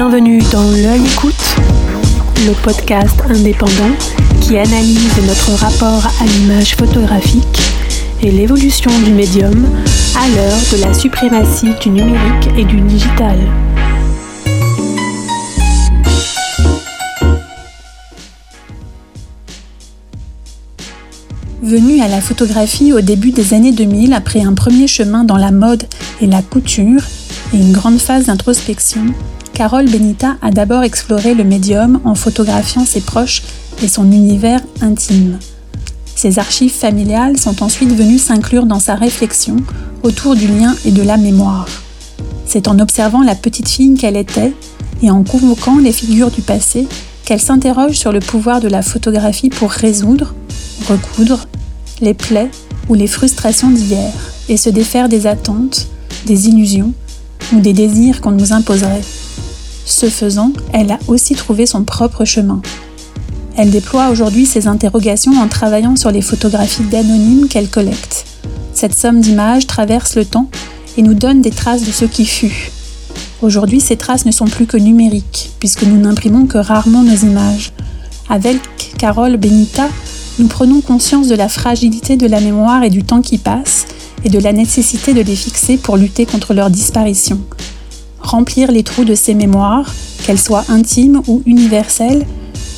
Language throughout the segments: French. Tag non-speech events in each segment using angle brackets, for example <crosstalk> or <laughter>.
Bienvenue dans L'œil écoute, le podcast indépendant qui analyse notre rapport à l'image photographique et l'évolution du médium à l'heure de la suprématie du numérique et du digital. Venue à la photographie au début des années 2000 après un premier chemin dans la mode et la couture et une grande phase d'introspection, Carole Benita a d'abord exploré le médium en photographiant ses proches et son univers intime. Ses archives familiales sont ensuite venues s'inclure dans sa réflexion autour du lien et de la mémoire. C'est en observant la petite fille qu'elle était et en convoquant les figures du passé qu'elle s'interroge sur le pouvoir de la photographie pour résoudre, recoudre, les plaies ou les frustrations d'hier et se défaire des attentes, des illusions ou des désirs qu'on nous imposerait. Ce faisant, elle a aussi trouvé son propre chemin. Elle déploie aujourd'hui ses interrogations en travaillant sur les photographies d'anonymes qu'elle collecte. Cette somme d'images traverse le temps et nous donne des traces de ce qui fut. Aujourd'hui, ces traces ne sont plus que numériques, puisque nous n'imprimons que rarement nos images. Avec Carole Benita, nous prenons conscience de la fragilité de la mémoire et du temps qui passe, et de la nécessité de les fixer pour lutter contre leur disparition remplir les trous de ses mémoires, qu'elles soient intimes ou universelles,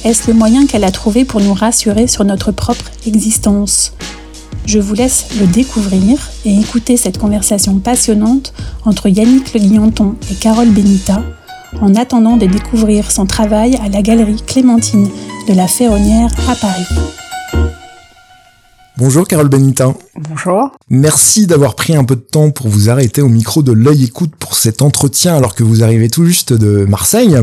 est-ce le moyen qu'elle a trouvé pour nous rassurer sur notre propre existence? Je vous laisse le découvrir et écouter cette conversation passionnante entre Yannick Le Guillanton et Carole Benita, en attendant de découvrir son travail à la galerie Clémentine de la Ferronnière à Paris. Bonjour Carole Benita. Bonjour. Merci d'avoir pris un peu de temps pour vous arrêter au micro de l'œil écoute pour cet entretien alors que vous arrivez tout juste de Marseille.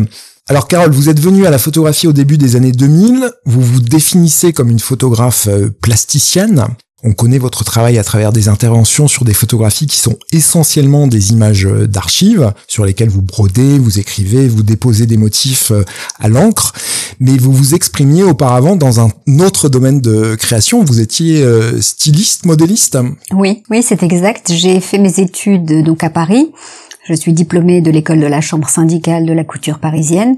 Alors Carole, vous êtes venue à la photographie au début des années 2000, vous vous définissez comme une photographe euh, plasticienne. On connaît votre travail à travers des interventions sur des photographies qui sont essentiellement des images euh, d'archives, sur lesquelles vous brodez, vous écrivez, vous déposez des motifs euh, à l'encre, mais vous vous exprimiez auparavant dans un autre domaine de création, vous étiez euh, styliste, modéliste Oui, oui, c'est exact. J'ai fait mes études donc à Paris. Je suis diplômée de l'école de la chambre syndicale de la couture parisienne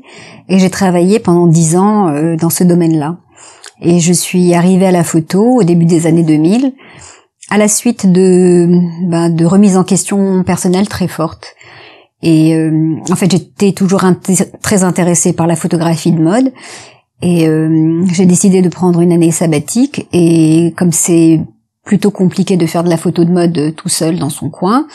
et j'ai travaillé pendant dix ans dans ce domaine-là. Et je suis arrivée à la photo au début des années 2000, à la suite de, ben, de remises en question personnelles très fortes. Et euh, en fait, j'étais toujours très intéressée par la photographie de mode. Et euh, j'ai décidé de prendre une année sabbatique. Et comme c'est plutôt compliqué de faire de la photo de mode tout seul dans son coin,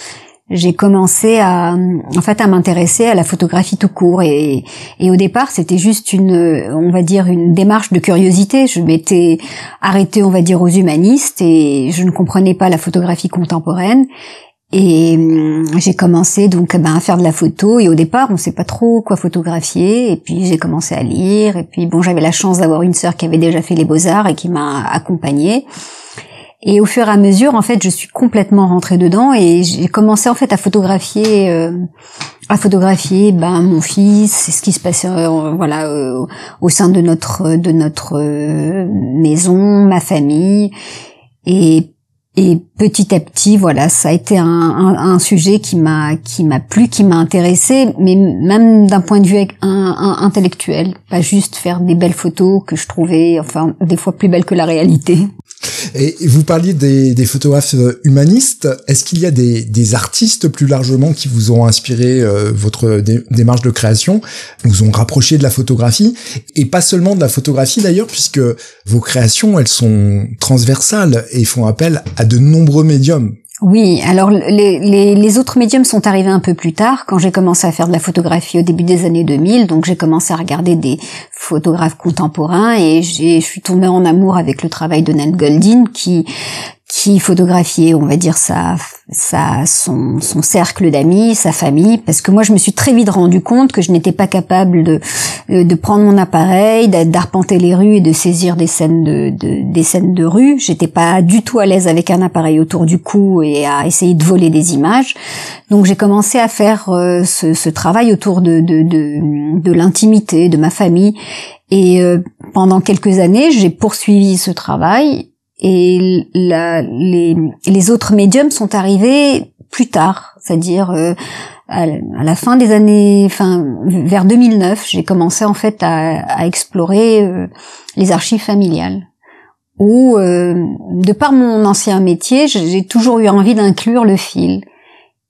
j'ai commencé à en fait à m'intéresser à la photographie tout court. Et, et au départ c'était juste une on va dire une démarche de curiosité. Je m'étais arrêtée on va dire aux humanistes et je ne comprenais pas la photographie contemporaine. Et hum, j'ai commencé donc ben, à faire de la photo. Et au départ on sait pas trop quoi photographier. Et puis j'ai commencé à lire. Et puis bon j'avais la chance d'avoir une sœur qui avait déjà fait les beaux arts et qui m'a accompagnée et au fur et à mesure, en fait, je suis complètement rentrée dedans et j'ai commencé en fait à photographier, euh, à photographier ben mon fils, ce qui se passait euh, voilà euh, au sein de notre de notre maison, ma famille et et petit à petit, voilà, ça a été un, un, sujet qui m'a qui m'a plu, qui m'a intéressé, mais même d'un point de vue intellectuel, pas juste faire des belles photos que je trouvais, enfin, des fois plus belles que la réalité. Et vous parliez des, photographes euh, humanistes. Est-ce qu'il y a des, des, artistes plus largement qui vous ont inspiré euh, votre démarche de création, vous ont rapproché de la photographie et pas seulement de la photographie d'ailleurs, puisque vos créations elles sont transversales et font appel à de nombreux médiums. Oui, alors les, les, autres médiums sont arrivés un peu plus tard, quand j'ai commencé à faire de la photographie au début des années 2000, donc j'ai commencé à regarder des photographes contemporains et je suis tombée en amour avec le travail de Nat Goldin qui qui photographiait, on va dire, sa, sa, son, son cercle d'amis, sa famille, parce que moi, je me suis très vite rendu compte que je n'étais pas capable de, euh, de prendre mon appareil, d'arpenter les rues et de saisir des scènes de, de des scènes de rue. J'étais pas du tout à l'aise avec un appareil autour du cou et à essayer de voler des images. Donc, j'ai commencé à faire euh, ce, ce, travail autour de, de, de, de l'intimité, de ma famille. Et euh, pendant quelques années, j'ai poursuivi ce travail et la, les, autres médiums sont arrivés plus tard, c'est-à-dire euh, à la fin des années, enfin vers 2009, j'ai commencé en fait à, à explorer euh, les archives familiales. Où, euh, de par mon ancien métier, j'ai toujours eu envie d'inclure le fil.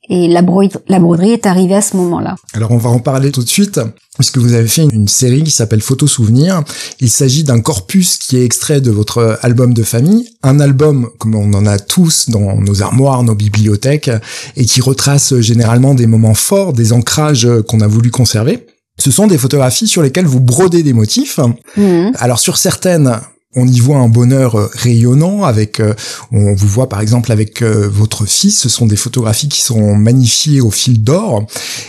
Et la, broderie, est arrivée à ce moment-là. Alors on va en parler tout de suite, puisque vous avez fait une série qui s'appelle Photos Souvenirs. Il s'agit d'un corpus qui est extrait de votre album de famille, un album comme on en a tous dans nos armoires, nos bibliothèques, et qui retrace généralement des moments forts, des ancrages qu'on a voulu conserver. Ce sont des photographies sur lesquelles vous brodez des motifs. Mmh. Alors sur certaines, on y voit un bonheur euh, rayonnant avec euh, on vous voit par exemple avec euh, votre fils. Ce sont des photographies qui sont magnifiées au fil d'or.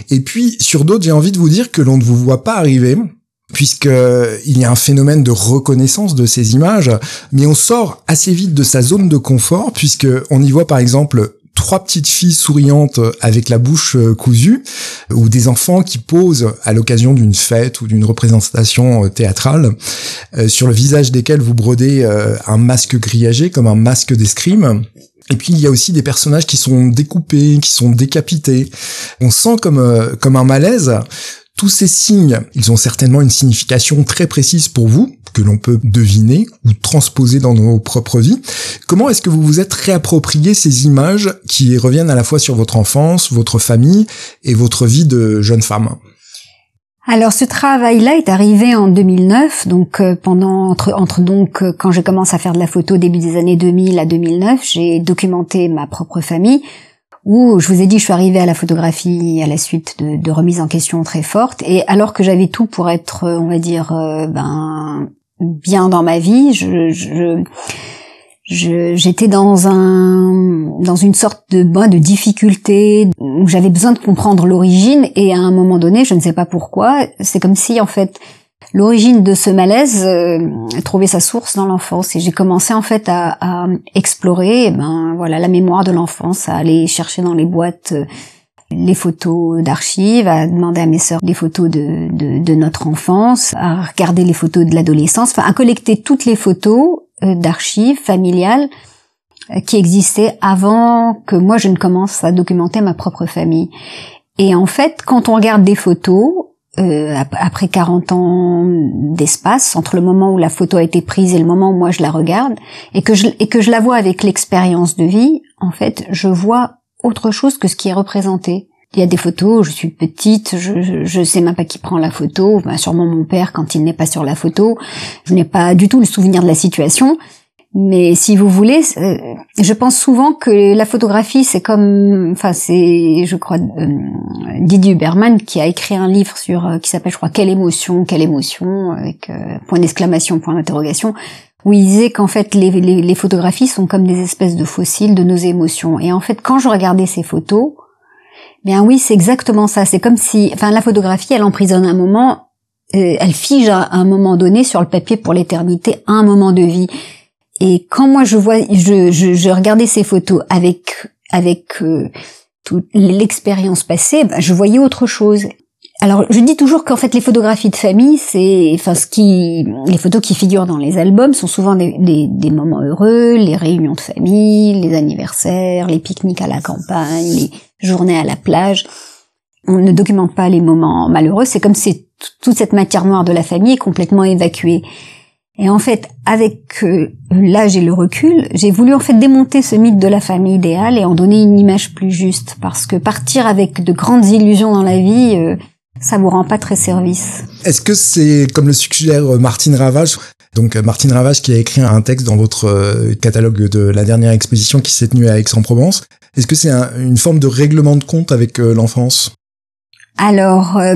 Et puis sur d'autres j'ai envie de vous dire que l'on ne vous voit pas arriver puisque il y a un phénomène de reconnaissance de ces images. Mais on sort assez vite de sa zone de confort puisque on y voit par exemple trois petites filles souriantes avec la bouche euh, cousue, ou des enfants qui posent à l'occasion d'une fête ou d'une représentation euh, théâtrale, euh, sur le visage desquels vous brodez un masque grillagé comme un masque d'escrime. Et puis il y a aussi des personnages qui sont découpés, qui sont décapités. On sent comme comme un malaise. Tous ces signes, ils ont certainement une signification très précise pour vous, que l'on peut deviner ou transposer dans nos propres vies. Comment est-ce que vous vous êtes réapproprié ces images qui reviennent à la fois sur votre enfance, votre famille et votre vie de jeune femme? Alors ce travail-là est arrivé en 2009, donc euh, pendant entre, entre donc euh, quand je commence à faire de la photo début des années 2000 à 2009, j'ai documenté ma propre famille où je vous ai dit je suis arrivée à la photographie à la suite de, remises en question très fortes et alors que j'avais tout pour être on va dire euh, ben bien dans ma vie. Je, j'étais dans un dans une sorte de de difficulté où j'avais besoin de comprendre l'origine et à un moment donné je ne sais pas pourquoi c'est comme si en fait l'origine de ce malaise euh, trouvait sa source dans l'enfance et j'ai commencé en fait à, à explorer eh ben voilà la mémoire de l'enfance à aller chercher dans les boîtes euh, les photos d'archives, à demander à mes sœurs des photos de, de, de, notre enfance, à regarder les photos de l'adolescence, enfin à collecter toutes les photos euh, d'archives familiales euh, qui existaient avant que moi je ne commence à documenter ma propre famille. Et en fait, quand on regarde des photos, euh, après 40 ans d'espace entre le moment où la photo a été prise et le moment où moi je la regarde et que je et que je la vois avec l'expérience de vie, en fait, je vois autre chose que ce qui est représenté. Il y a des photos, je suis petite, je, je, sais même pas qui prend la photo, bah, sûrement mon père quand il n'est pas sur la photo. Je n'ai pas du tout le souvenir de la situation. Mais si vous voulez, euh, je pense souvent que la photographie, c'est comme, enfin, c'est, je crois, euh, Didier Huberman qui a écrit un livre sur, euh, qui s'appelle, je crois, quelle émotion, quelle émotion, avec point d'exclamation, point d'interrogation où il disait qu'en fait les, les, photographies sont comme des espèces de fossiles de nos émotions. Et en fait, quand je regardais ces photos, bien oui, c'est exactement ça. C'est comme si, enfin, la photographie, elle emprisonne un moment, euh, elle fige à un moment donné sur le papier pour l'éternité, un moment de vie. Et quand moi je vois, je, je, je regardais ces photos avec avec euh, toute l'expérience passée, ben, je voyais autre chose. Alors, je dis toujours qu'en fait, les photographies de famille, c'est, enfin, ce qui, les photos qui figurent dans les albums sont souvent des, des, moments heureux, les réunions de famille, les anniversaires, les pique-niques à la campagne, les journées à la plage. On ne documente pas les moments malheureux. C'est comme si toute cette matière noire de la famille est complètement évacuée. Et en fait, avec euh, l'âge et le recul, j'ai voulu en fait démonter ce mythe de la famille idéale et en donner une image plus juste. Parce que partir avec de grandes illusions dans la vie, euh, ça vous rend pas très service. Est-ce que c'est comme le suggère Martine Ravage? Donc Martine Ravage qui a écrit un texte dans votre euh, catalogue de la dernière exposition qui s'est tenue à Aix-en-Provence. Est-ce que c'est une forme de règlement de compte avec euh, l'enfance? Alors, euh,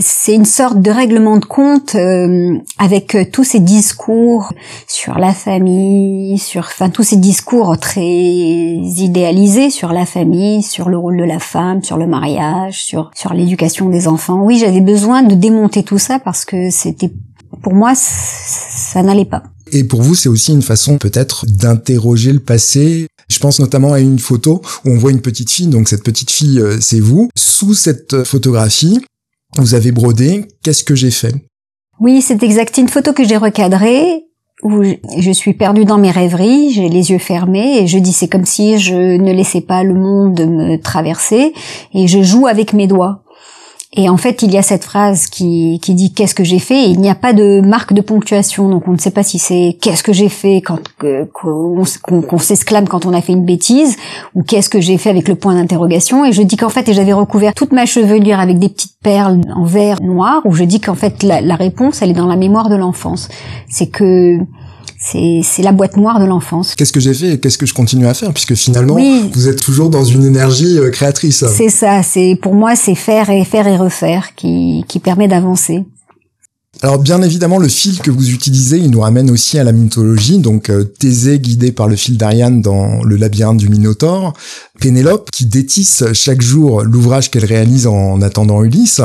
c'est une sorte de règlement de compte euh, avec euh, tous ces discours sur la famille, sur, enfin tous ces discours très idéalisés sur la famille, sur le rôle de la femme, sur le mariage, sur sur l'éducation des enfants. Oui, j'avais besoin de démonter tout ça parce que c'était pour moi ça n'allait pas. Et pour vous, c'est aussi une façon peut-être d'interroger le passé. Je pense notamment à une photo où on voit une petite fille, donc cette petite fille, euh, c'est vous. Sous cette photographie, vous avez brodé Qu'est-ce que j'ai fait? Oui, c'est exact. Une photo que j'ai recadrée où je suis perdue dans mes rêveries, j'ai les yeux fermés et je dis c'est comme si je ne laissais pas le monde me traverser et je joue avec mes doigts. Et en fait, il y a cette phrase qui, qui dit qu'est-ce que j'ai fait? Et il n'y a pas de marque de ponctuation, donc on ne sait pas si c'est qu'est-ce que j'ai fait quand qu'on s'exclame quand on a fait une bêtise? ou qu'est-ce que j'ai fait avec le point d'interrogation? Et je dis qu'en fait, et j'avais recouvert toute ma chevelure avec des petites perles en vert noir, où je dis qu'en fait la, la réponse, elle est dans la mémoire de l'enfance. C'est que c'est la boîte noire de l'enfance. Qu'est-ce que j'ai fait et qu'est-ce que je continue à faire? Puisque finalement vous êtes toujours dans une énergie euh, créatrice. C'est ça, c'est pour moi c'est faire et faire et refaire qui qui permet d'avancer. Alors bien évidemment, le fil que vous utilisez, il nous ramène aussi à la mythologie. Donc euh, Thésée guidé par le fil d'Ariane dans le labyrinthe du Minotaure, Pénélope qui détisse chaque jour l'ouvrage qu'elle réalise en attendant Ulysse,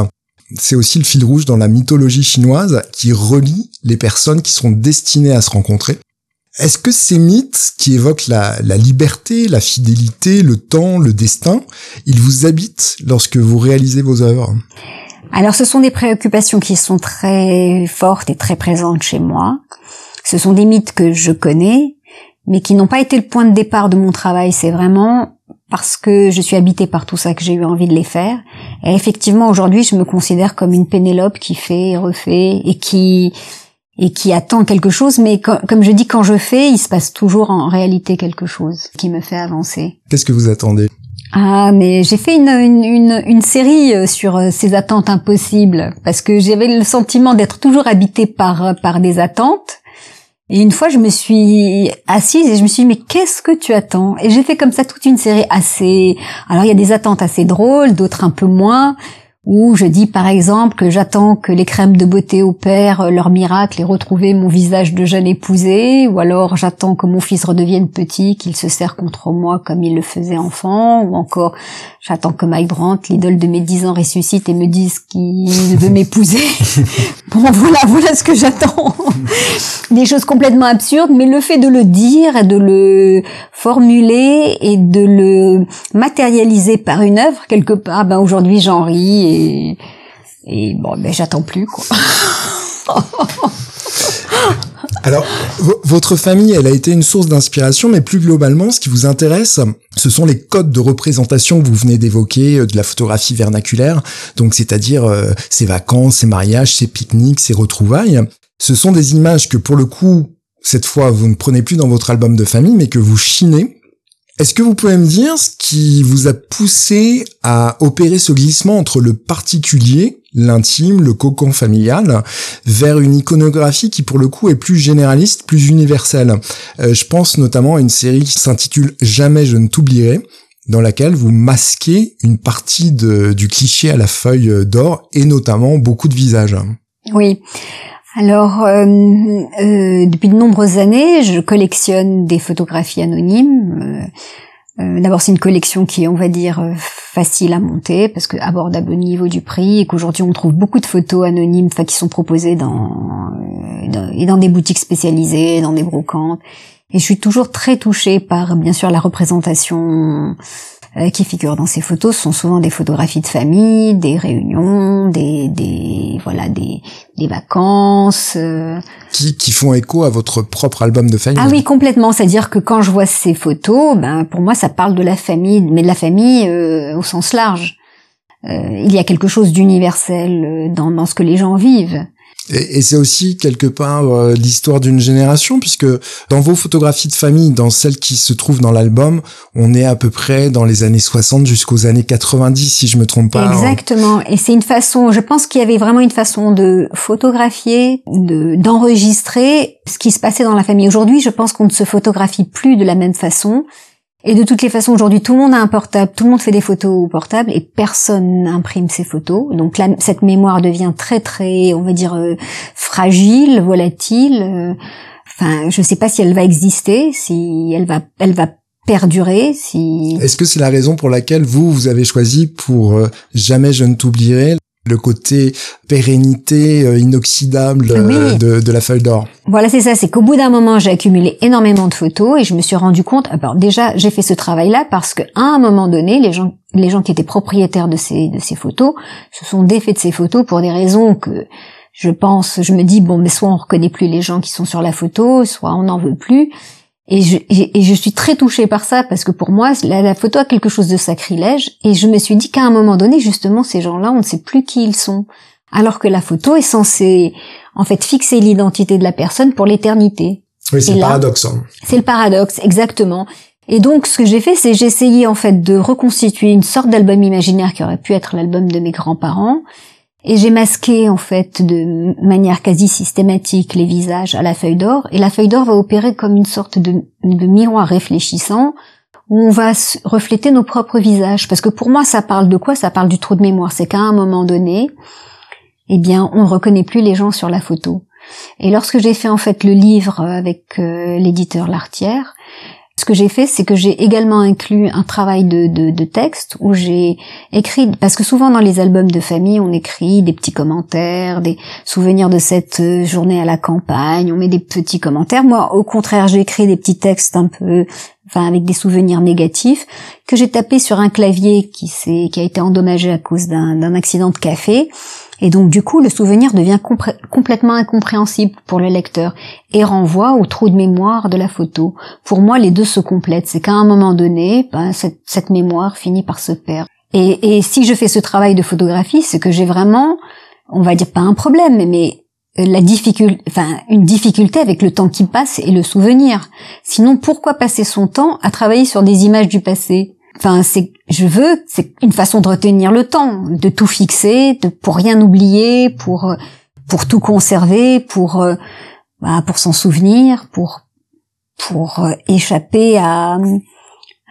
c'est aussi le fil rouge dans la mythologie chinoise qui relie les personnes qui sont destinées à se rencontrer. Est-ce que ces mythes qui évoquent la, liberté, la fidélité, le temps, le destin, ils vous habitent lorsque vous réalisez vos œuvres? Alors ce sont des préoccupations qui sont très fortes et très présentes chez moi. Ce sont des mythes que je connais, mais qui n'ont pas été le point de départ de mon travail. C'est vraiment parce que je suis habitée par tout ça que j'ai eu envie de les faire. Et effectivement, aujourd'hui, je me considère comme une Pénélope qui fait et refait et qui et qui attend quelque chose, mais comme je dis, quand je fais, il se passe toujours en réalité quelque chose qui me fait avancer. Qu'est-ce que vous attendez? Ah, mais j'ai fait une, une, une, série euh, sur euh, ces attentes impossibles parce que j'avais le sentiment d'être toujours habitée par par des attentes et une fois, je me suis assise et je me suis dit, mais qu'est-ce que tu attends? Et j'ai fait comme ça toute une série assez... Alors, il y a des attentes assez drôles, d'autres un peu moins où je dis par exemple que j'attends que les crèmes de beauté opèrent leur miracle et retrouver mon visage de jeune épousée, ou alors j'attends que mon fils redevienne petit, qu'il se serre contre moi comme il le faisait enfant, ou encore j'attends que Mike Brandt, l'idole de mes dix ans, ressuscite et me dise qu'il veut m'épouser. <laughs> bon voilà, voilà ce que j'attends. Des choses complètement absurdes, mais le fait de le dire, de le formuler et de le matérialiser par une œuvre quelque part, ben aujourd'hui j'en ris et, bon, mais j'attends plus quoi. <laughs> Alors, votre famille, elle a été une source d'inspiration, mais plus globalement, ce qui vous intéresse, ce sont les codes de représentation que vous venez d'évoquer euh, de la photographie vernaculaire, donc c'est-à-dire euh, ces vacances, ces mariages, ces pique-niques, ces retrouvailles. Ce sont des images que pour le coup, cette fois, vous ne prenez plus dans votre album de famille, mais que vous chinez est-ce que vous pouvez me dire ce qui vous a poussé à opérer ce glissement entre le particulier, l'intime, le cocon familial, vers une iconographie qui pour le coup est plus généraliste, plus universelle? Euh, Je pense notamment à une série qui s'intitule Jamais je ne t'oublierai, dans laquelle vous masquez une partie du cliché à la feuille d'or et notamment beaucoup de visages. Oui. Alors, euh, euh, depuis de nombreuses années, je collectionne des photographies anonymes. Euh, d'abord, c'est une collection qui est, on va dire, facile à monter parce que abordable au niveau du prix et qu'aujourd'hui on trouve beaucoup de photos anonymes, enfin qui sont proposées dans, dans, et dans des boutiques spécialisées, dans des brocantes. Et je suis toujours très touchée par, bien sûr, la représentation euh, qui figurent dans ces photos sont souvent des photographies de famille, des réunions, des, des voilà des, des vacances. Euh. Qui, qui font écho à votre propre album de famille. Ah oui, complètement. C'est-à-dire que quand je vois ces photos, ben pour moi ça parle de la famille, mais de la famille euh, au sens large. il y a quelque chose d'universel dans, dans ce que les gens vivent. Et, c'est aussi quelque part euh, l'histoire d'une génération, puisque dans vos photographies de famille, dans celles qui se trouvent dans l'album, on est à peu près dans les années 60 jusqu'aux années 90, si je me trompe pas. Exactement. Et c'est une façon, je pense qu'il y avait vraiment une façon de photographier, de d'enregistrer ce qui se passait dans la famille. Aujourd'hui, je pense qu'on ne se photographie plus de la même façon. Et de toutes les façons, aujourd'hui, tout le monde a un portable, tout le monde fait des photos au portable et personne n'imprime ses photos. Donc là, cette mémoire devient très, très, on va dire, euh, fragile, volatile. Euh, enfin, je ne sais pas si elle va exister, si elle va, elle va perdurer. Si. Est-ce que c'est la raison pour laquelle vous, vous avez choisi pour euh, jamais je ne t'oublierai le côté pérennité euh, inoxydable euh, de, la feuille d'or. Voilà, c'est ça. C'est qu'au bout d'un moment, j'ai accumulé énormément de photos et je me suis rendu compte. Alors déjà, j'ai fait ce travail-là parce qu'à un moment donné, les gens, les gens qui étaient propriétaires de ces de ces photos se sont défaits de ces photos pour des raisons que je pense, je me dis bon, mais soit on reconnaît plus les gens qui sont sur la photo, soit on n'en veut plus. Et je, et je suis très touchée par ça parce que pour moi, la, photo a quelque chose de sacrilège. Et je me suis dit qu'à un moment donné, justement, ces gens-là, on ne sait plus qui ils sont. Alors que la photo est censée, en fait, fixer l'identité de la personne pour l'éternité. Oui, c'est le paradoxe. Hein. C'est le paradoxe, exactement. Et donc, ce que j'ai fait, c'est j'ai essayé, en fait, de reconstituer une sorte d'album imaginaire qui aurait pu être l'album de mes grands-parents, et j'ai masqué en fait de manière quasi systématique les visages à la feuille d'or. Et la feuille d'or va opérer comme une sorte de, miroir réfléchissant où on va refléter nos propres visages. Parce que pour moi, ça parle de quoi? Ça parle du trou de mémoire. C'est qu'à un moment donné, eh bien, on ne reconnaît plus les gens sur la photo. Et lorsque j'ai fait en fait le livre avec euh, l'éditeur Lartière, ce que j'ai fait, c'est que j'ai également inclus un travail de, de, texte où j'ai écrit, parce que souvent dans les albums de famille, on écrit des petits commentaires, des souvenirs de cette euh, journée à la campagne, on met des petits commentaires. Moi, au contraire, j'ai écrit des petits textes un peu, enfin avec des souvenirs négatifs que j'ai tapé sur un clavier qui qui a été endommagé à cause d'un accident de café et donc du coup, le souvenir devient complètement incompréhensible pour le lecteur et renvoie au trou de mémoire de la photo. Pour moi, les deux se complètent. C'est qu'à un moment donné, ben, cette, mémoire finit par se perdre. Et, et si je fais ce travail de photographie, c'est que j'ai vraiment, on va dire pas un problème, mais la difficulté, enfin une difficulté avec le temps qui passe et le souvenir. Sinon, pourquoi passer son temps à travailler sur des images du passé? Enfin, c'est, je veux, c'est une façon de retenir le temps, de tout fixer, de pour rien oublier, pour pour tout conserver, pour euh, bah, pour s'en souvenir, pour pour euh, échapper à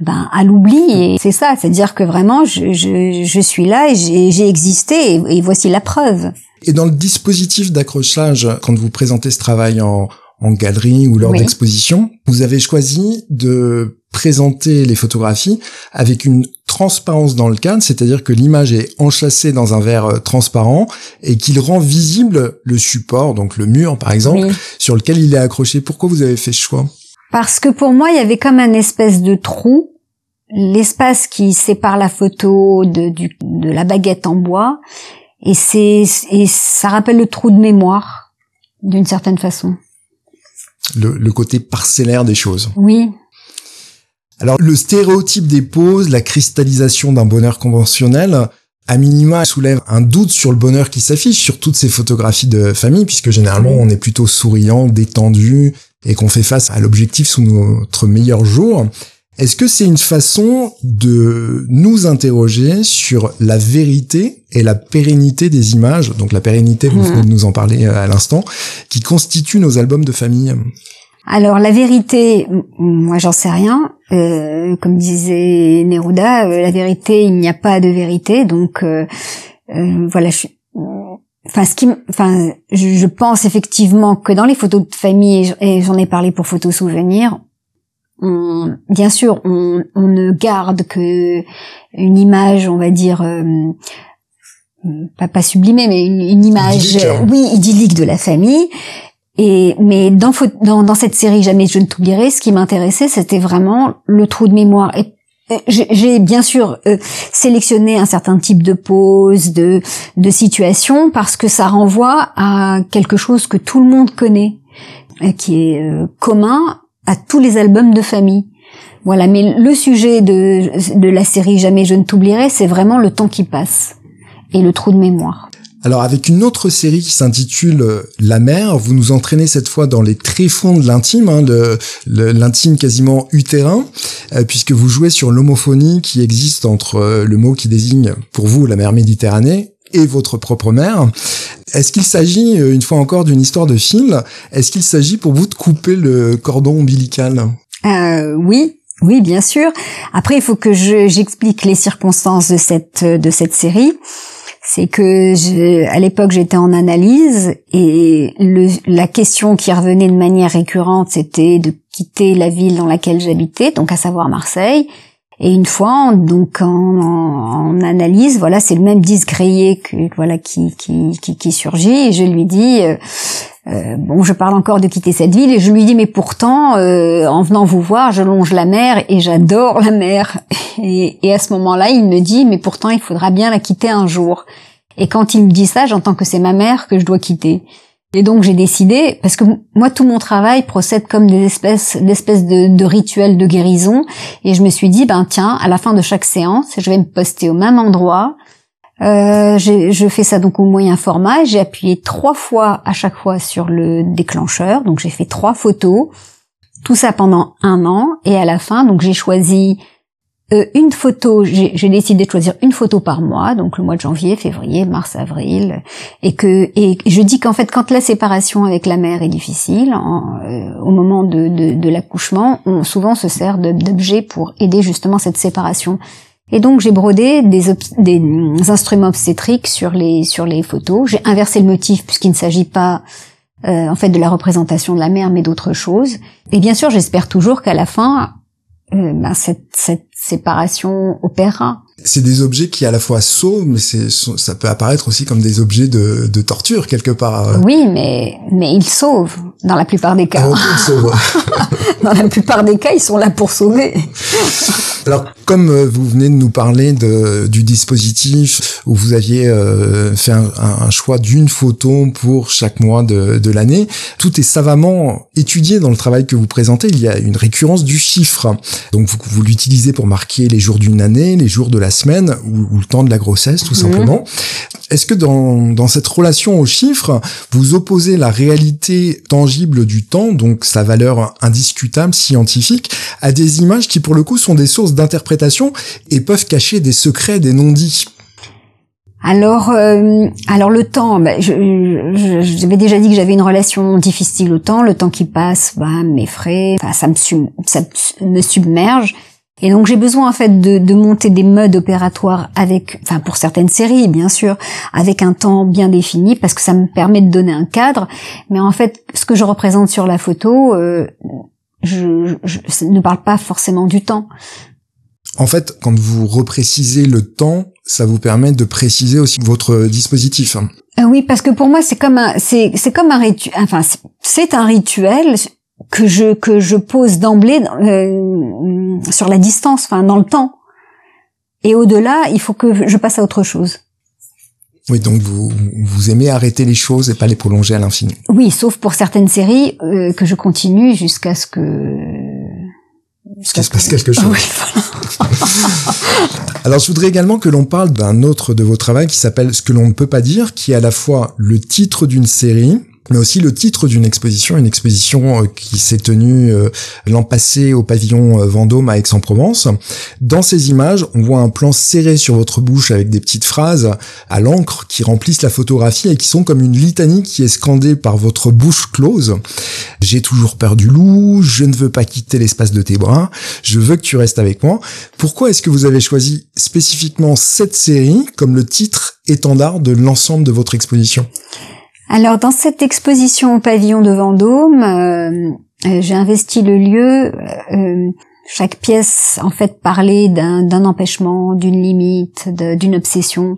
ben, à l'oubli. Et c'est ça, c'est-à-dire que vraiment, je, je, je suis là et j'ai existé et, et voici la preuve. Et dans le dispositif d'accrochage, quand vous présentez ce travail en, en galerie ou lors d'exposition, vous avez choisi de présenter les photographies avec une transparence dans le cadre, c'est-à-dire que l'image est enchâssée dans un verre euh, transparent et qu'il rend visible le support, donc le mur par exemple, sur lequel il est accroché. Pourquoi vous avez fait ce choix? Parce que pour moi, il y avait comme un espèce de trou, l'espace qui sépare la photo de, de la baguette en bois, et c'est et ça rappelle le trou de mémoire d'une certaine façon le, côté parcellaire des choses. Oui. Alors le stéréotype des poses, la cristallisation d'un bonheur conventionnel, à minima soulève un doute sur le bonheur qui s'affiche sur toutes ces photographies de famille, puisque généralement on est plutôt souriant, détendu, et qu'on fait face à l'objectif sous notre meilleur jour. Est-ce que c'est une façon de nous interroger sur la vérité et la pérennité des images, donc la pérennité, vous venez de nous en parler euh, à l'instant, qui constituent nos albums de famille? Alors la vérité, moi j'en sais rien. Euh, comme disait Neruda, euh, la vérité, il n'y a pas de vérité. Donc voilà, je Enfin, ce qui, enfin, je, pense effectivement que dans les photos de famille, et j'en ai parlé pour photos souvenirs, on, bien sûr, on, on, ne garde que une image, on va dire, euh, pas, pas sublimée, mais une, image, hein. oui, idyllique de la famille. Et mais dans, dans, dans cette série jamais je ne t'oublierai, ce qui m'intéressait, c'était vraiment le trou de mémoire. Et j'ai bien sûr euh, sélectionné un certain type de pose, de, de situation, parce que ça renvoie à quelque chose que tout le monde connaît, euh, qui est commun à tous les albums de famille. Voilà, mais le sujet de, de la série Jamais je ne t'oublierai, c'est vraiment le temps qui passe et le trou de mémoire. Alors avec une autre série qui s'intitule euh, La mer, vous nous entraînez cette fois dans les tréfonds de l'intime, hein, l'intime quasiment utérin, euh, puisque vous jouez sur l'homophonie qui existe entre euh, le mot qui désigne pour vous la mer Méditerranée et votre propre mère. Est-ce qu'il s'agit, une fois encore, d'une histoire de film? Est-ce qu'il s'agit pour vous de couper le cordon ombilical? Euh, Oui, oui, bien sûr. Après, il faut que j'explique les circonstances de cette de cette série. C'est que je, à l'époque j'étais en analyse et le, la question qui revenait de manière récurrente c'était de quitter la ville dans laquelle j'habitais, donc à savoir Marseille, et une fois, donc en, en, analyse, voilà, c'est le même disque rayé que voilà qui qui, qui, qui surgit. Et je lui dis, euh, euh, bon, je parle encore de quitter cette ville, et je lui dis, mais pourtant, euh, en venant vous voir, je longe la mer et j'adore la mer. <laughs> Et, et à ce moment-là, il me dit, mais pourtant, il faudra bien la quitter un jour. Et quand il me dit ça, j'entends que c'est ma mère que je dois quitter. Et donc j'ai décidé, parce que moi tout mon travail procède comme des espèces, d'espèces de, de rituels de guérison, et je me suis dit, ben tiens, à la fin de chaque séance, je vais me poster au même endroit. Euh, je fais ça donc au moyen format. J'ai appuyé trois fois à chaque fois sur le déclencheur, donc j'ai fait trois photos. Tout ça pendant un an, et à la fin, donc j'ai choisi euh, une photo, j'ai décidé de choisir une photo par mois, donc le mois de janvier, février, mars, avril, et que et je dis qu'en fait quand la séparation avec la mère est difficile, euh, au moment de, de, de l'accouchement, on souvent se sert d'objets pour aider justement cette séparation. Et donc j'ai brodé des, des instruments obstétriques sur les sur les photos. J'ai inversé le motif puisqu'il ne s'agit pas euh, en fait de la représentation de la mère, mais d'autre chose. Et bien sûr, j'espère toujours qu'à la fin, euh, ben, cette, cette séparation opéra. C'est des objets qui à la fois sauvent, mais c'est, ça peut apparaître aussi comme des objets de, de torture quelque part. Oui, mais mais ils sauvent dans la plupart des cas. Ah, <laughs> dans la plupart des cas, ils sont là pour sauver. Alors, comme euh, vous venez de nous parler de, du dispositif où vous aviez euh, fait un, un choix d'une photo pour chaque mois de, de l'année, tout est savamment étudié dans le travail que vous présentez. Il y a une récurrence du chiffre. Donc, vous, vous l'utilisez pour marquer les jours d'une année, les jours de la semaine ou, le temps de la grossesse, tout mhm. simplement. Est-ce que dans, dans cette relation au chiffre, vous opposez la réalité tangible du temps, donc sa valeur indiscutable, scientifique, à des images qui, pour le coup, sont des sources d'interprétation et peuvent cacher des secrets, des non-dits alors, euh, alors le temps, bah, j'avais déjà dit que j'avais une relation difficile au temps. Le temps qui passe, bah, m'effraie, enfin, ça me, ça me submerge. Et donc j'ai besoin en fait de, de, monter des modes opératoires avec, enfin pour certaines séries bien sûr, avec un temps bien défini parce que ça me permet de donner un cadre. Mais en fait, ce que je représente sur la photo, euh, je, je, ne parle pas forcément du temps. En fait, quand vous reprécisez le temps, ça vous permet de préciser aussi votre dispositif. Euh, oui, parce que pour moi, c'est comme un, c'est, c'est comme un rituel. Enfin, c'est un rituel que je que je pose d'emblée euh, sur la distance, enfin dans le temps. Et au-delà, il faut que je passe à autre chose. Oui, donc vous, vous aimez arrêter les choses et pas les prolonger à l'infini. Oui, sauf pour certaines séries euh, que je continue jusqu'à ce que jusqu'à ce qu'il se passe quelque chose. Oui, voilà. <laughs> Alors, je voudrais également que l'on parle d'un autre de vos travaux qui s'appelle Ce que l'on ne peut pas dire, qui est à la fois le titre d'une série, mais aussi le titre d'une exposition, une exposition euh, qui s'est tenue euh, l'an passé au pavillon euh, Vendôme à Aix-en-Provence. Dans ces images, on voit un plan serré sur votre bouche avec des petites phrases à l'encre qui remplissent la photographie et qui sont comme une litanie qui est scandée par votre bouche close. J'ai toujours peur du loup, je ne veux pas quitter l'espace de tes bras, je veux que tu restes avec moi. Pourquoi est-ce que vous avez choisi spécifiquement cette série comme le titre étendard de l'ensemble de votre exposition? Alors dans cette exposition au pavillon de Vendôme, euh, euh, j'ai investi le lieu. Euh, chaque pièce en fait parlait d'un empêchement, d'une limite, d'une obsession.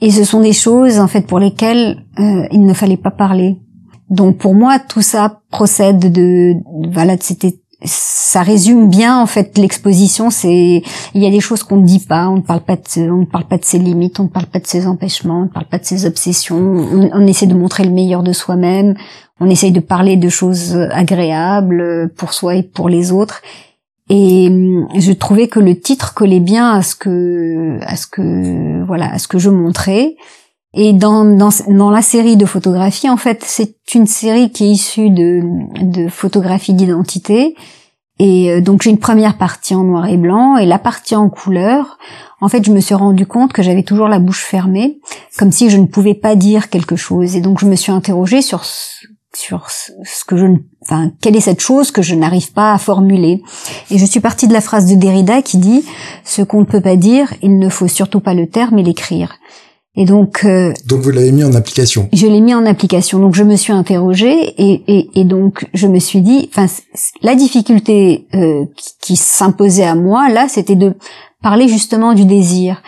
Et ce sont des choses en fait pour lesquelles il ne fallait pas parler. Donc pour moi tout ça procède de voilà c'était ça résume bien en fait l'exposition. C'est il y a des choses qu'on ne dit pas. On ne parle pas de on ne parle pas de ses limites. On ne parle pas de ses empêchements. On ne parle pas de ses obsessions. On, essaie de montrer le meilleur de soi-même. On essaye de parler de choses agréables pour soi et pour les autres. Et hum, je trouvais que le titre collait bien à ce que à ce que voilà à ce que je montrais. Et dans, dans, dans, la série de photographies, en fait, c'est une série qui est issue de, de photographies d'identité. Et euh, donc j'ai une première partie en noir et blanc et la partie en couleur. En fait, je me suis rendu compte que j'avais toujours la bouche fermée, comme si je ne pouvais pas dire quelque chose. Et donc je me suis interrogée sur sur ce que je enfin quelle est cette chose que je n'arrive pas à formuler. Et je suis partie de la phrase de Derrida qui dit ce qu'on ne peut pas dire, il ne faut surtout pas le taire mais l'écrire. Et donc, euh, donc vous l'avez mis en application. Je l'ai mis en application. Donc je me suis interrogée et, et, et donc je me suis dit, enfin la difficulté euh, qui, s'imposait à moi là, c'était de parler justement du désir.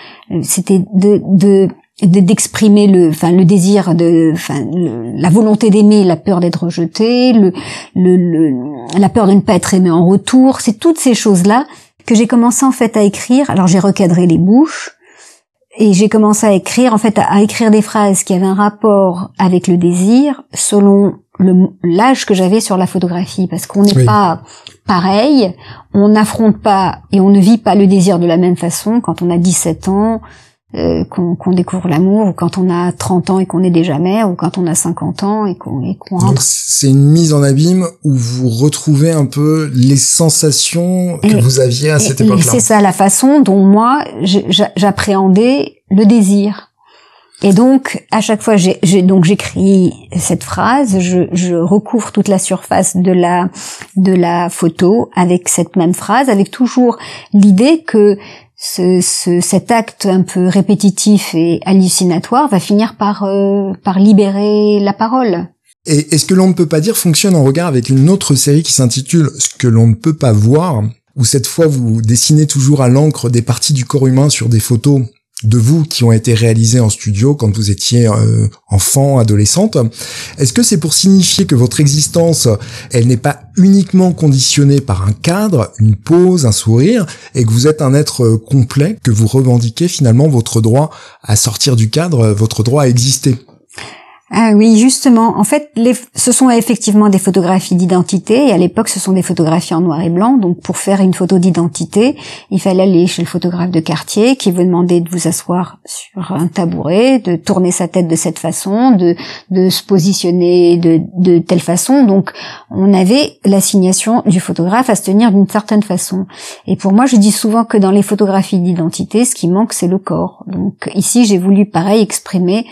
C'était de, de d'exprimer le enfin le désir de enfin la volonté d'aimer la peur d'être rejeté le, le, le, la peur de ne pas être aimé en retour c'est toutes ces choses là que j'ai commencé en fait à écrire alors j'ai recadré les bouches et j'ai commencé à écrire, en fait, à, écrire des phrases qui avaient un rapport avec le désir selon l'âge que j'avais sur la photographie, parce qu'on n'est pas pareil, on n'affronte pas et on ne vit pas le désir de la même façon. Quand on a 17 ans, euh, qu'on découvre l'amour, ou quand on a 30 ans et qu'on est déjà mère, ou quand on a 50 ans et qu'on qu Donc c'est une mise en abîme où vous retrouvez un peu les sensations que vous aviez à cette époque-là. C'est ça la façon dont moi j'appréhendais le désir. Et donc, à chaque fois, j'ai donc j'écris cette phrase, je, recouvre toute la surface de la de la photo avec cette même phrase, avec toujours l'idée que ce, ce, cet acte un peu répétitif et hallucinatoire va finir par, euh, par libérer la parole. Et est-ce que l'on ne peut pas dire fonctionne en regard avec une autre série qui s'intitule Ce que l'on ne peut pas voir, où cette fois vous dessinez toujours à l'encre des parties du corps humain sur des photos? De vous qui ont été réalisés en studio quand vous étiez euh, enfant, adolescente. Est-ce que c'est pour signifier que votre existence, elle n'est pas uniquement conditionnée par un cadre, une pose, un sourire, et que vous êtes un être complet, que vous revendiquez finalement votre droit à sortir du cadre, votre droit à exister? Ah oui, justement. En fait, ce sont effectivement des photographies d'identité. Et à l'époque, ce sont des photographies en noir et blanc. Donc, pour faire une photo d'identité, il fallait aller chez le photographe de quartier qui vous demandait de vous asseoir sur un tabouret, de tourner sa tête de cette façon, de, de se positionner de, de telle façon. Donc, on avait l'assignation du photographe à se tenir d'une certaine façon. Et pour moi, je dis souvent que dans les photographies d'identité, ce qui manque, c'est le corps. Donc, ici, j'ai voulu, pareil, exprimer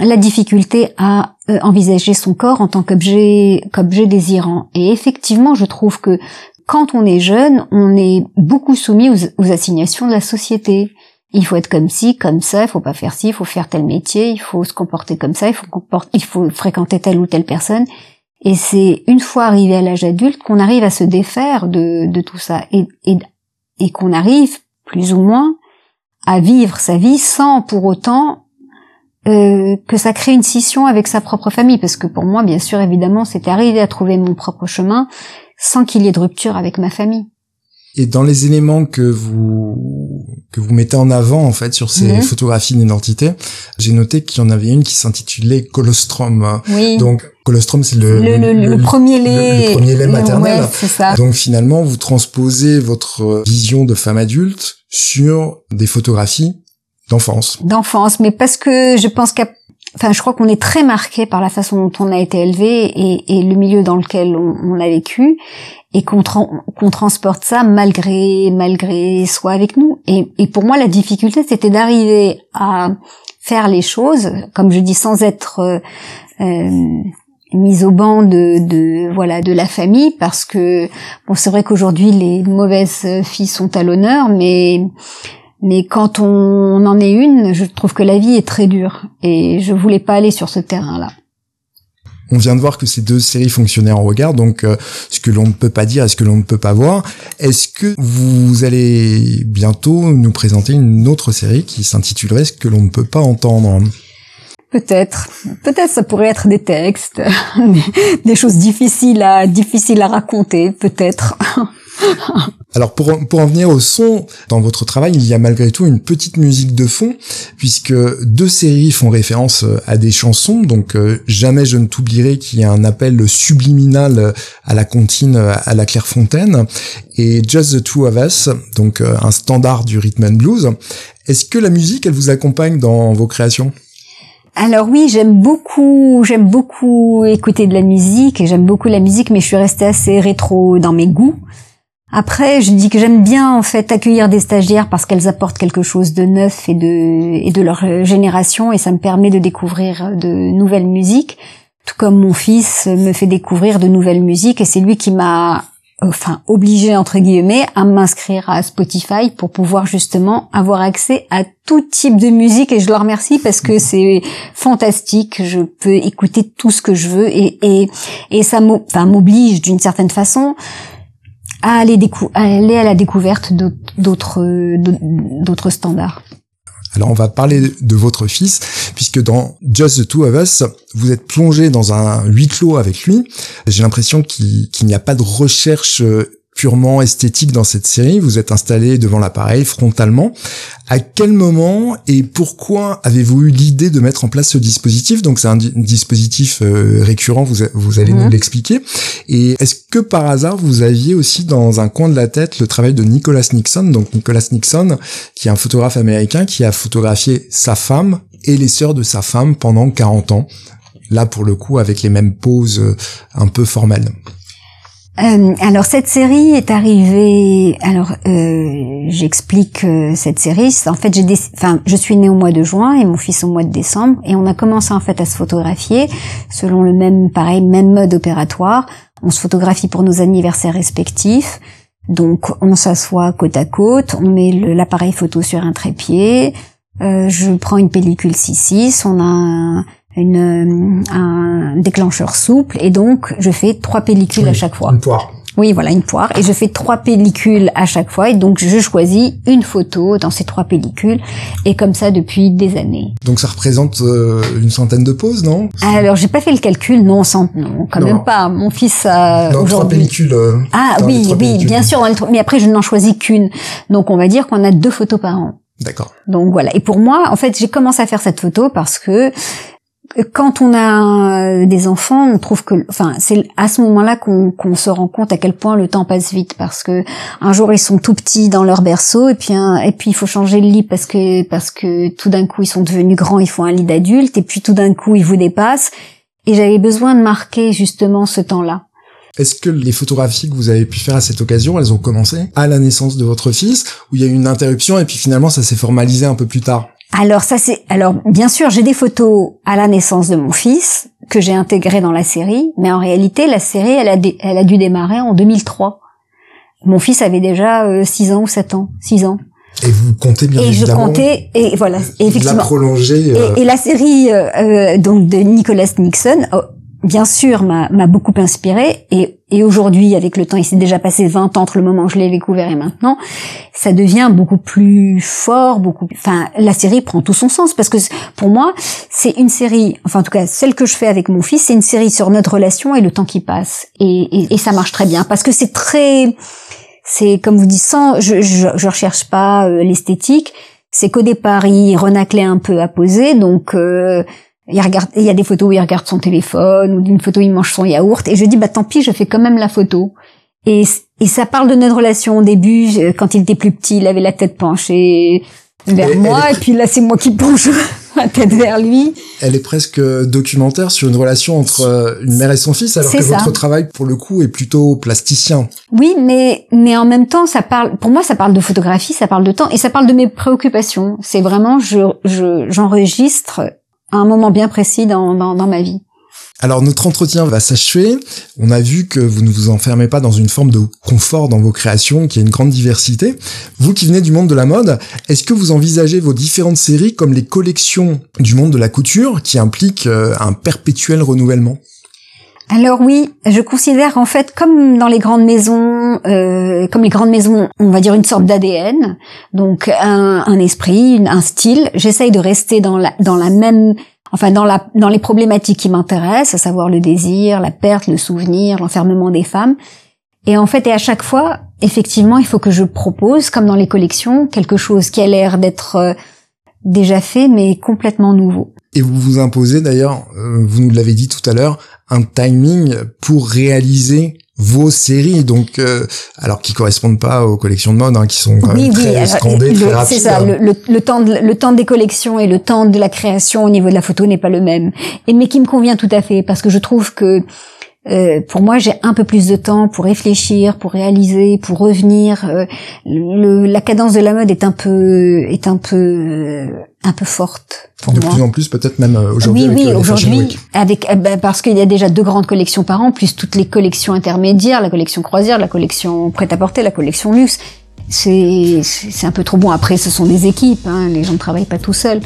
la difficulté à euh, envisager son corps en tant qu'objet qu'objet désirant. Et effectivement, je trouve que quand on est jeune, on est beaucoup soumis aux, assignations de la société. Il faut être comme ci, comme ça, il faut pas faire ci, il faut faire tel métier, il faut se comporter comme ça, il faut, il faut fréquenter telle ou telle personne. Et c'est une fois arrivé à l'âge adulte qu'on arrive à se défaire de, de tout ça et, et, et qu'on arrive plus ou moins à vivre sa vie sans pour autant euh, que ça crée une scission avec sa propre famille, parce que pour moi, bien sûr, évidemment, c'était arrivé à trouver mon propre chemin sans qu'il y ait de rupture avec ma famille. Et dans les éléments que vous que vous mettez en avant en fait sur ces mhm. photographies d'identité, j'ai noté qu'il y en avait une qui s'intitulait colostrum. Oui. Donc colostrum c'est le le, premier lait le, premier lait maternel. Ouais, ça. Donc finalement vous transposez votre vision de femme adulte sur des photographies D'enfance. D'enfance, mais parce que je pense qu'à Enfin, je crois qu'on est très marqué par la façon dont on a été élevé et, et le milieu dans lequel on, a vécu, et qu'on transporte ça malgré malgré soi avec nous. Et, et pour moi, la difficulté, c'était d'arriver à faire les choses, comme je dis, sans être euh, euh mise au banc de, de voilà de la famille, parce que bon, c'est vrai qu'aujourd'hui les mauvaises filles sont à l'honneur, mais mais quand on en est une, je trouve que la vie est très dure et je voulais pas aller sur ce terrain-là. On vient de voir que ces deux séries fonctionnaient en regard, donc euh, ce que l'on ne peut pas dire et ce que l'on ne peut pas voir. Est-ce que vous allez bientôt nous présenter une autre série qui s'intitulerait Ce que l'on ne peut pas entendre? Peut-être, peut-être ça pourrait être des textes, <laughs> des choses difficiles à difficiles à raconter, peut-être. <laughs> Alors pour, pour en venir au son, dans votre travail, il y a malgré tout une petite musique de fond, puisque deux séries font référence euh, à des chansons, donc euh, Jamais je ne t'oublierai qui est un appel subliminal à la comptine à la Clairefontaine, et Just the Two of Us, donc euh, un standard du rhythm and blues. Est-ce que la musique, elle vous accompagne dans vos créations? Alors oui, j'aime beaucoup, j'aime beaucoup écouter de la musique et j'aime beaucoup la musique, mais je suis restée assez rétro dans mes goûts. Après, je dis que j'aime bien en fait accueillir des stagiaires parce qu'elles apportent quelque chose de neuf et de et de leur génération et ça me permet de découvrir de nouvelles musiques. Tout comme mon fils me fait découvrir de nouvelles musiques et c'est lui qui m'a enfin obligé entre guillemets à m'inscrire à Spotify pour pouvoir justement avoir accès à tout type de musique et je le remercie parce que c'est fantastique je peux écouter tout ce que je veux et et, et ça m'oblige d'une certaine façon à aller, à la découverte d'autres d'autres standards. Alors on va parler de votre fils, puisque dans Just the Two of Us, vous êtes plongé dans un huis clos avec lui. J'ai l'impression qu'il n'y a pas de recherche euh, purement esthétique dans cette série. Vous êtes installé devant l'appareil frontalement. À quel moment et pourquoi avez-vous eu l'idée de mettre en place ce dispositif? Donc c'est un dispositif euh, récurrent, vous, vous allez nous mhm. l'expliquer. Et est-ce que par hasard vous aviez aussi dans un coin de la tête le travail de Nicholas Nixon? Donc Nicholas Nixon, qui est un photographe américain qui a photographié sa femme et les sœurs de sa femme pendant 40 ans. Là pour le coup avec les mêmes poses euh, un peu formelles. Euh, alors cette série est arrivée. Alors euh, j'explique euh, cette série. En fait, j'ai, enfin, je suis née au mois de juin et mon fils au mois de décembre, et on a commencé en fait à se photographier selon le même, pareil, même mode opératoire. On se photographie pour nos anniversaires respectifs. Donc on s'assoit côte à côte, on met l'appareil photo sur un trépied. je prends une pellicule 6.6, on a un, une, euh, un déclencheur souple et donc je fais trois pellicules à chaque fois. Une poire. Oui, voilà, une poire. Et je fais trois pellicules à chaque fois. Et donc, je choisis une photo dans ces trois pellicules. Et comme ça depuis des années. Donc, ça représente euh, une centaine de poses, non? Alors, j'ai pas fait le calcul. Non, sans, non quand même pas. Mon fils a Dans trois pellicules. Euh, ah oui, oui, bien sûr. Mais après, je n'en choisis qu'une. Donc, on va dire qu'on a deux photos par an. D'accord. Donc voilà. Et pour moi, en fait, j'ai commencé à faire cette photo parce que quand on a des enfants, on trouve que, enfin, c'est à ce moment-là qu'on se rend compte à quel point le temps passe vite, parce que un jour ils sont tout petits dans leur berceau, et puis et puis il faut changer le lit parce que parce que tout d'un coup ils sont devenus grands, ils font un lit d'adulte, et puis tout d'un coup ils vous dépassent. Et j'avais besoin de marquer justement ce temps-là. Est-ce que les photographies que vous avez pu faire à cette occasion, elles ont commencé à la naissance de votre fils, ou il y a eu une interruption et puis finalement ça s'est formalisé un peu plus tard? Alors ça c'est alors bien sûr j'ai des photos à la naissance de mon fils que j'ai intégrées dans la série, mais en réalité la série elle a, elle a dû démarrer en 2003. Mon fils avait déjà 6 euh, ans ou 7 ans, 6 ans. Et vous comptez bien et évidemment. je comptais et voilà effectivement. La prolonger. Euh... Et, et, la série euh, donc de Nicholas Nixon oh, bien sûr, m'a beaucoup inspiré. Et, et aujourd'hui, avec le temps, il s'est déjà passé 20 ans entre le moment où je l'ai découvert et maintenant, ça devient beaucoup plus fort, beaucoup. Enfin, la série prend tout son sens parce que pour moi, c'est une série. Enfin, en tout cas, celle que je fais avec mon fils, c'est une série sur notre relation et le temps qui passe. Et, et, et ça marche très bien parce que c'est très, c'est comme vous dites, sans, je, je, je recherche pas euh, l'esthétique. C'est qu'au départ, il renaclait un peu à poser, donc. Euh, il regarde, il y a des photos où il regarde son téléphone, ou d'une photo où il mange son yaourt, et je dis, bah tant pis, je fais quand même la photo. Et, et ça parle de notre relation au début, quand il était plus petit, il avait la tête penchée vers moi, et puis là c'est moi qui penche <laughs> la tête vers lui. Elle est presque documentaire sur une relation entre euh, une mère et son fils, alors que votre travail, pour le coup, est plutôt plasticien. Oui, mais mais en même temps, ça parle. Pour moi, ça parle de photographie, ça parle de temps, et ça parle de mes préoccupations. C'est vraiment, je j'enregistre un moment bien précis dans, dans, dans ma vie. Alors notre entretien va s'achever. On a vu que vous ne vous enfermez pas dans une forme de confort dans vos créations, qu'il y a une grande diversité. Vous qui venez du monde de la mode, est-ce que vous envisagez vos différentes séries comme les collections du monde de la couture qui impliquent euh, un perpétuel renouvellement? Alors oui, je considère en fait comme dans les grandes maisons, euh, comme les grandes maisons, on va dire une sorte d'ADN, donc un, un esprit, un style. J'essaye de rester dans la dans la même, enfin dans la dans les problématiques qui m'intéressent, à savoir le désir, la perte, le souvenir, l'enfermement des femmes. Et en fait, et à chaque fois, effectivement, il faut que je propose, comme dans les collections, quelque chose qui a l'air d'être euh, déjà fait, mais complètement nouveau. Et vous vous imposez d'ailleurs, euh, vous nous l'avez dit tout à l'heure, un timing pour réaliser vos séries, donc euh, alors qui correspondent pas aux collections de mode, hein, qui sont quand même très scandées, très rapides. C'est ça, le, le, temps de, le temps des collections et le temps de la création au niveau de la photo n'est pas le même, et mais qui me convient tout à fait parce que je trouve que euh, pour moi, j'ai un peu plus de temps pour réfléchir, pour réaliser, pour revenir. Euh, le, la cadence de la mode est un peu, est un peu, euh, un peu forte pour de moi. Plus en plus, peut-être même aujourd'hui. Oui, oui, aujourd'hui, avec bah, parce qu'il y a déjà deux grandes collections par an, plus toutes les collections intermédiaires, la collection croisière, la collection prêt-à-porter, la collection luxe c'est un peu trop bon. Après, ce sont des équipes, hein, les gens ne travaillent pas tout seuls.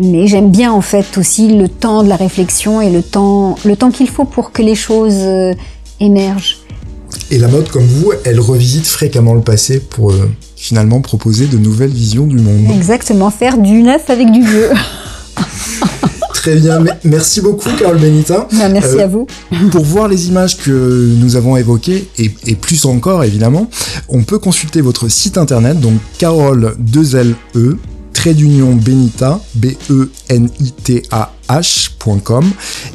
Mais j'aime bien en fait aussi le temps de la réflexion et le temps le temps qu'il faut pour que les choses euh, émergent. Et la mode, comme vous, elle revisite fréquemment le passé pour euh, finalement proposer de nouvelles visions du monde. Exactement, faire du neuf avec du vieux. <laughs> Très bien, merci beaucoup Carole Benita. Ben, merci à vous. Pour voir les images que nous avons évoquées, et, et, plus encore évidemment, on peut consulter votre site internet, donc carole 2 le trait d'union Benita, B-E-N-I-T-A-H.com.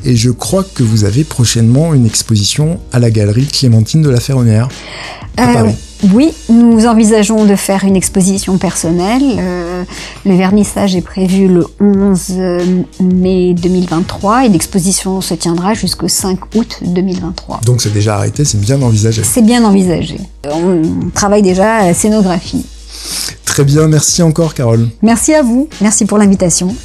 Et je crois que vous avez prochainement une exposition à la galerie Clémentine de la Ferronnière. Euh, oui, nous envisageons de faire une exposition personnelle. Euh, le vernissage est prévu le 11 euh, mai 2023 et l'exposition se tiendra jusqu'au 5 août 2023. Donc c'est déjà arrêté, c'est bien envisagé. C'est bien envisagé. On travaille déjà à la scénographie. Très bien, merci encore Carole. Merci à vous, merci pour l'invitation.